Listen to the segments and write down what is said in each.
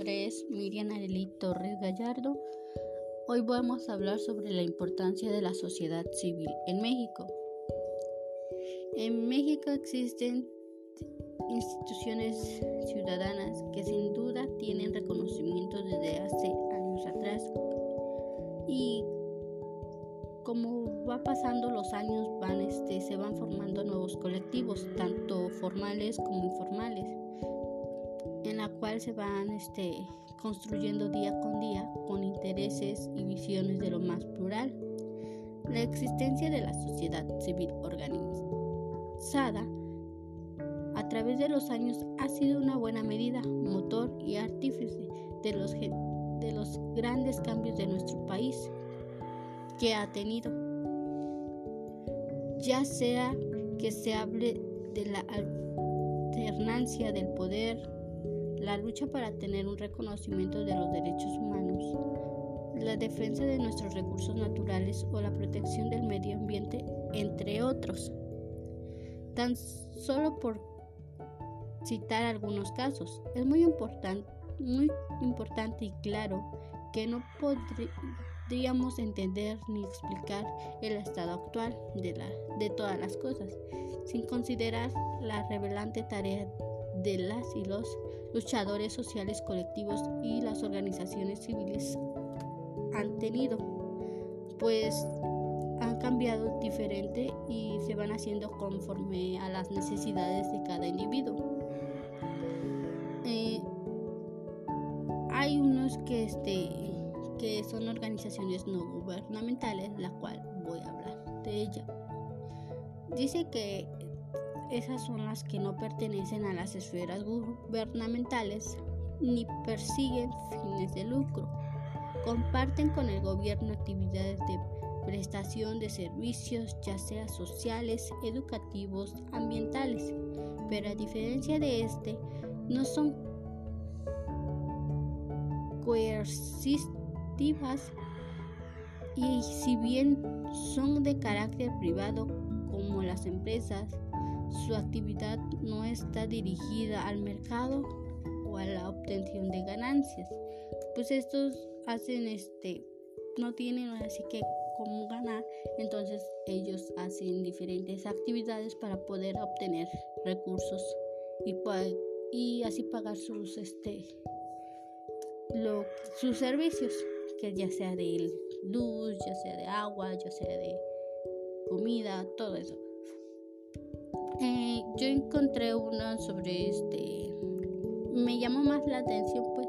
nombre es Miriam Arely Torres Gallardo. Hoy vamos a hablar sobre la importancia de la sociedad civil en México. En México existen instituciones ciudadanas que sin duda tienen reconocimiento desde hace años atrás y como va pasando los años este, se van formando nuevos colectivos tanto formales como informales en la cual se van este, construyendo día con día con intereses y visiones de lo más plural. La existencia de la sociedad civil organizada a través de los años ha sido una buena medida, motor y artífice de los, de los grandes cambios de nuestro país que ha tenido. Ya sea que se hable de la alternancia del poder la lucha para tener un reconocimiento de los derechos humanos, la defensa de nuestros recursos naturales o la protección del medio ambiente, entre otros. Tan solo por citar algunos casos, es muy importante, muy importante y claro que no podríamos entender ni explicar el estado actual de, de todas las cosas, sin considerar la revelante tarea de las y los luchadores sociales colectivos y las organizaciones civiles han tenido, pues han cambiado diferente y se van haciendo conforme a las necesidades de cada individuo. Eh, hay unos que, este, que son organizaciones no gubernamentales, la cual voy a hablar de ella. Dice que esas son las que no pertenecen a las esferas gubernamentales ni persiguen fines de lucro. Comparten con el gobierno actividades de prestación de servicios, ya sea sociales, educativos, ambientales, pero a diferencia de este, no son coercitivas y si bien son de carácter privado como las empresas, su actividad no está dirigida al mercado o a la obtención de ganancias. Pues estos hacen este, no tienen así que cómo ganar, entonces ellos hacen diferentes actividades para poder obtener recursos y, y así pagar sus este sus servicios, que ya sea de luz, ya sea de agua, ya sea de comida, todo eso. Eh, yo encontré una sobre este, me llamó más la atención pues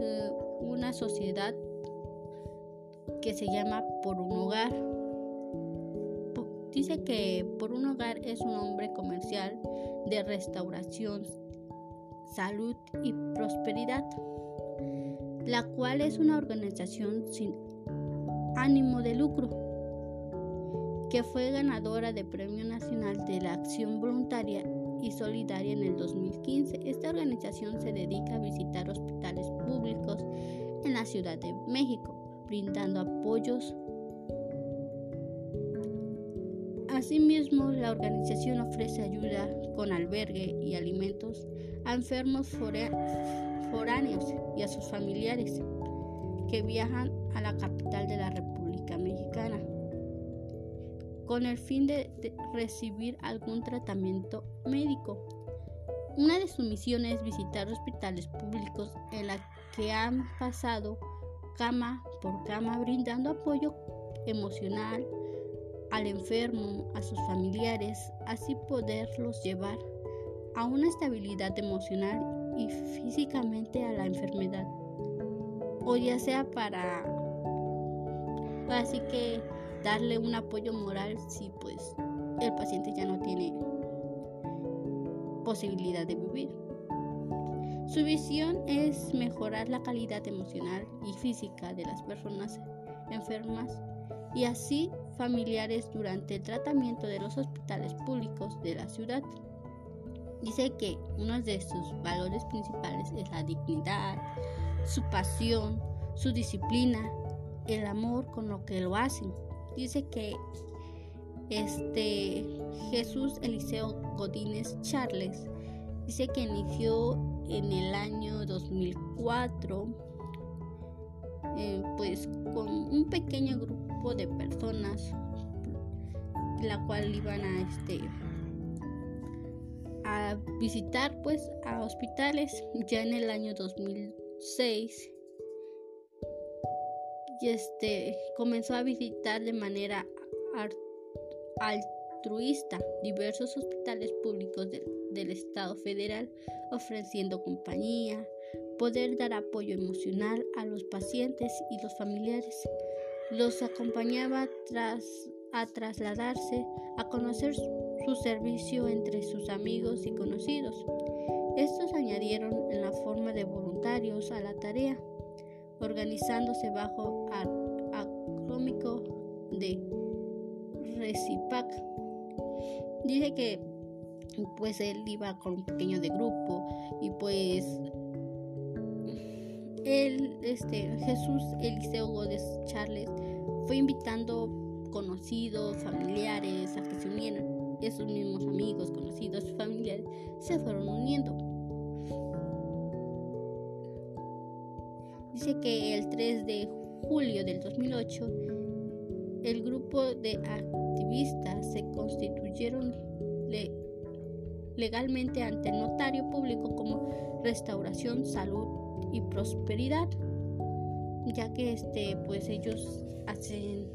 eh, una sociedad que se llama Por un Hogar. Dice que Por un Hogar es un hombre comercial de restauración, salud y prosperidad, la cual es una organización sin ánimo de lucro que fue ganadora de Premio Nacional de la Acción Voluntaria y Solidaria en el 2015. Esta organización se dedica a visitar hospitales públicos en la Ciudad de México, brindando apoyos. Asimismo, la organización ofrece ayuda con albergue y alimentos a enfermos foráneos y a sus familiares que viajan a la capital de la República Mexicana con el fin de, recibir algún tratamiento médico. Una de sus misiones es visitar hospitales públicos en la que han pasado cama por cama brindando apoyo emocional al enfermo, a sus familiares, así poderlos llevar a una estabilidad emocional y físicamente a la enfermedad. O ya sea para así que darle un apoyo moral si pues el paciente ya no tiene posibilidad de vivir. Su visión es mejorar la calidad emocional y física de las personas enfermas y así familiares durante el tratamiento de los hospitales públicos de la ciudad. Dice que uno de sus valores principales es la dignidad, su pasión, su disciplina, el amor con lo que lo hacen dice que este Jesús Eliseo Godínez Charles dice que inició en el año 2004, eh, pues con un pequeño grupo de personas, la cual iban a este a visitar pues a hospitales ya en el año 2006 y este comenzó a visitar de manera altruista diversos hospitales públicos del Estado federal, ofreciendo compañía, poder dar apoyo emocional a los pacientes y los familiares. Los acompañaba tras, a trasladarse, a conocer su servicio entre sus amigos y conocidos. Estos añadieron en la forma de voluntarios a la tarea organizándose bajo acrómico de Recipac. Dice que pues él iba con un pequeño de grupo y pues él, este, Jesús Eliseo Gómez Charles fue invitando conocidos, familiares a que se unieran. Esos mismos amigos, conocidos, familiares se fueron uniendo. Que el 3 de julio del 2008 el grupo de activistas se constituyeron legalmente ante el notario público como Restauración, Salud y Prosperidad, ya que este, pues ellos hacen,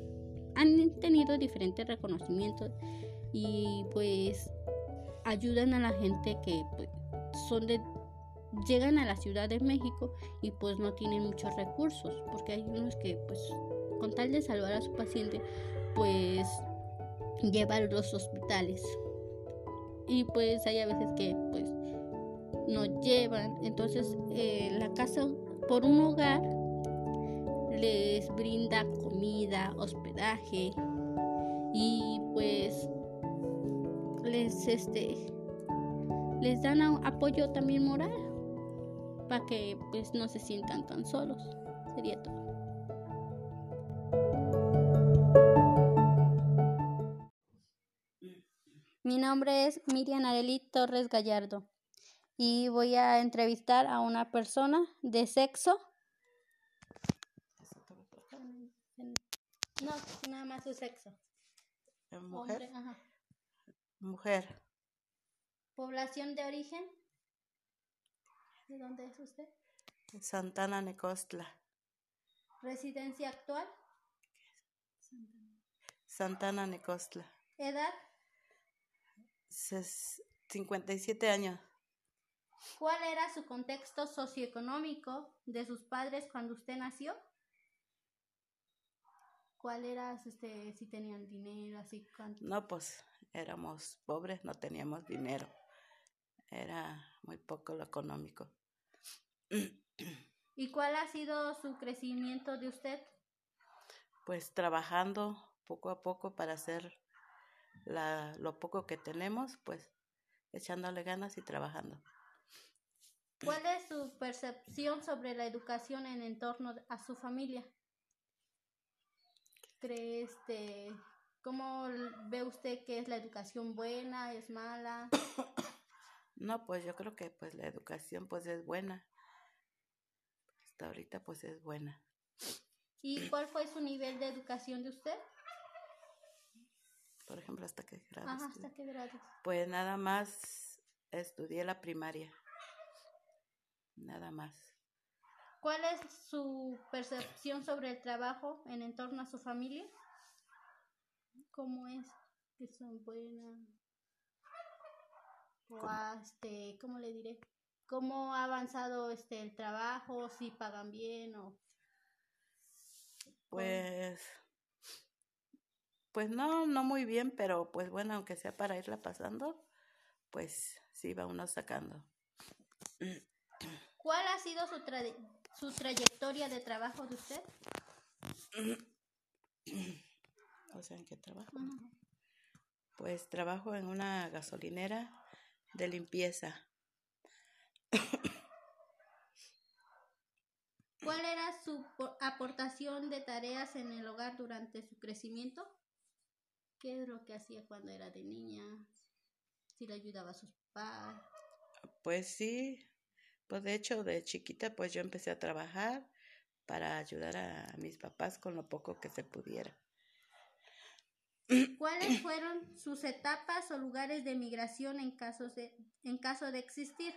han tenido diferentes reconocimientos y pues ayudan a la gente que pues, son de llegan a la Ciudad de México y pues no tienen muchos recursos, porque hay unos que pues con tal de salvar a su paciente, pues llevan los hospitales. Y pues hay a veces que pues no llevan, entonces eh, la casa por un hogar les brinda comida, hospedaje y pues les este les dan apoyo también moral para que pues no se sientan tan solos. Sería todo. Mi nombre es Miriam Arely Torres Gallardo y voy a entrevistar a una persona de sexo. No, nada más su sexo. Mujer. Mujer. Población de origen. ¿De dónde es usted? Santana Necostla. ¿Residencia actual? Santana Necostla. ¿Edad? 57 años. ¿Cuál era su contexto socioeconómico de sus padres cuando usted nació? ¿Cuál era, este, si tenían dinero, así? No, pues éramos pobres, no teníamos dinero. Era muy poco lo económico. ¿Y cuál ha sido su crecimiento de usted? Pues trabajando poco a poco para hacer la, lo poco que tenemos, pues echándole ganas y trabajando. ¿Cuál es su percepción sobre la educación en entorno a su familia? ¿Cree este, cómo ve usted que es la educación buena, es mala? No, pues yo creo que pues la educación pues es buena. Hasta ahorita pues es buena. ¿Y cuál fue su nivel de educación de usted? Por ejemplo, ¿hasta qué grado? Ajá, ¿hasta qué grado? Pues nada más estudié la primaria. Nada más. ¿Cuál es su percepción sobre el trabajo en entorno a su familia? ¿Cómo es? ¿Que son buenas? ¿O este, cómo le diré? ¿Cómo ha avanzado este el trabajo? ¿Si pagan bien o...? Pues... Pues no, no muy bien, pero pues bueno, aunque sea para irla pasando, pues sí va uno sacando. ¿Cuál ha sido su, su trayectoria de trabajo de usted? O sea, ¿en qué trabajo? Pues trabajo en una gasolinera de limpieza. ¿Cuál era su aportación de tareas en el hogar durante su crecimiento? ¿Qué es lo que hacía cuando era de niña? ¿Si le ayudaba a sus papás? Pues sí, Pues de hecho, de chiquita, pues yo empecé a trabajar para ayudar a mis papás con lo poco que se pudiera. ¿Cuáles fueron sus etapas o lugares de migración en, casos de, en caso de existir?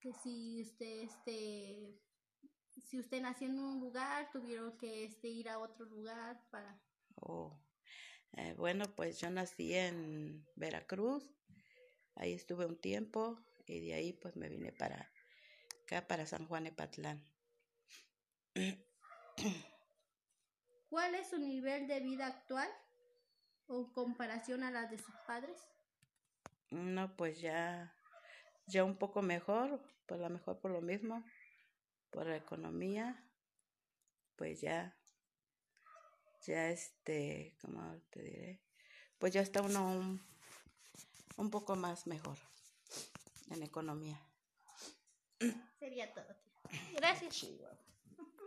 Que si usted, este, si usted nació en un lugar, tuvieron que este, ir a otro lugar para... Oh. Eh, bueno, pues yo nací en Veracruz, ahí estuve un tiempo y de ahí pues me vine para acá, para San Juan Epatlán. ¿Cuál es su nivel de vida actual o comparación a la de sus padres? No, pues ya, ya un poco mejor, pues la mejor por lo mismo, por la economía, pues ya, ya este, ¿cómo te diré? Pues ya está uno un, un poco más mejor en economía. Sería todo. Gracias.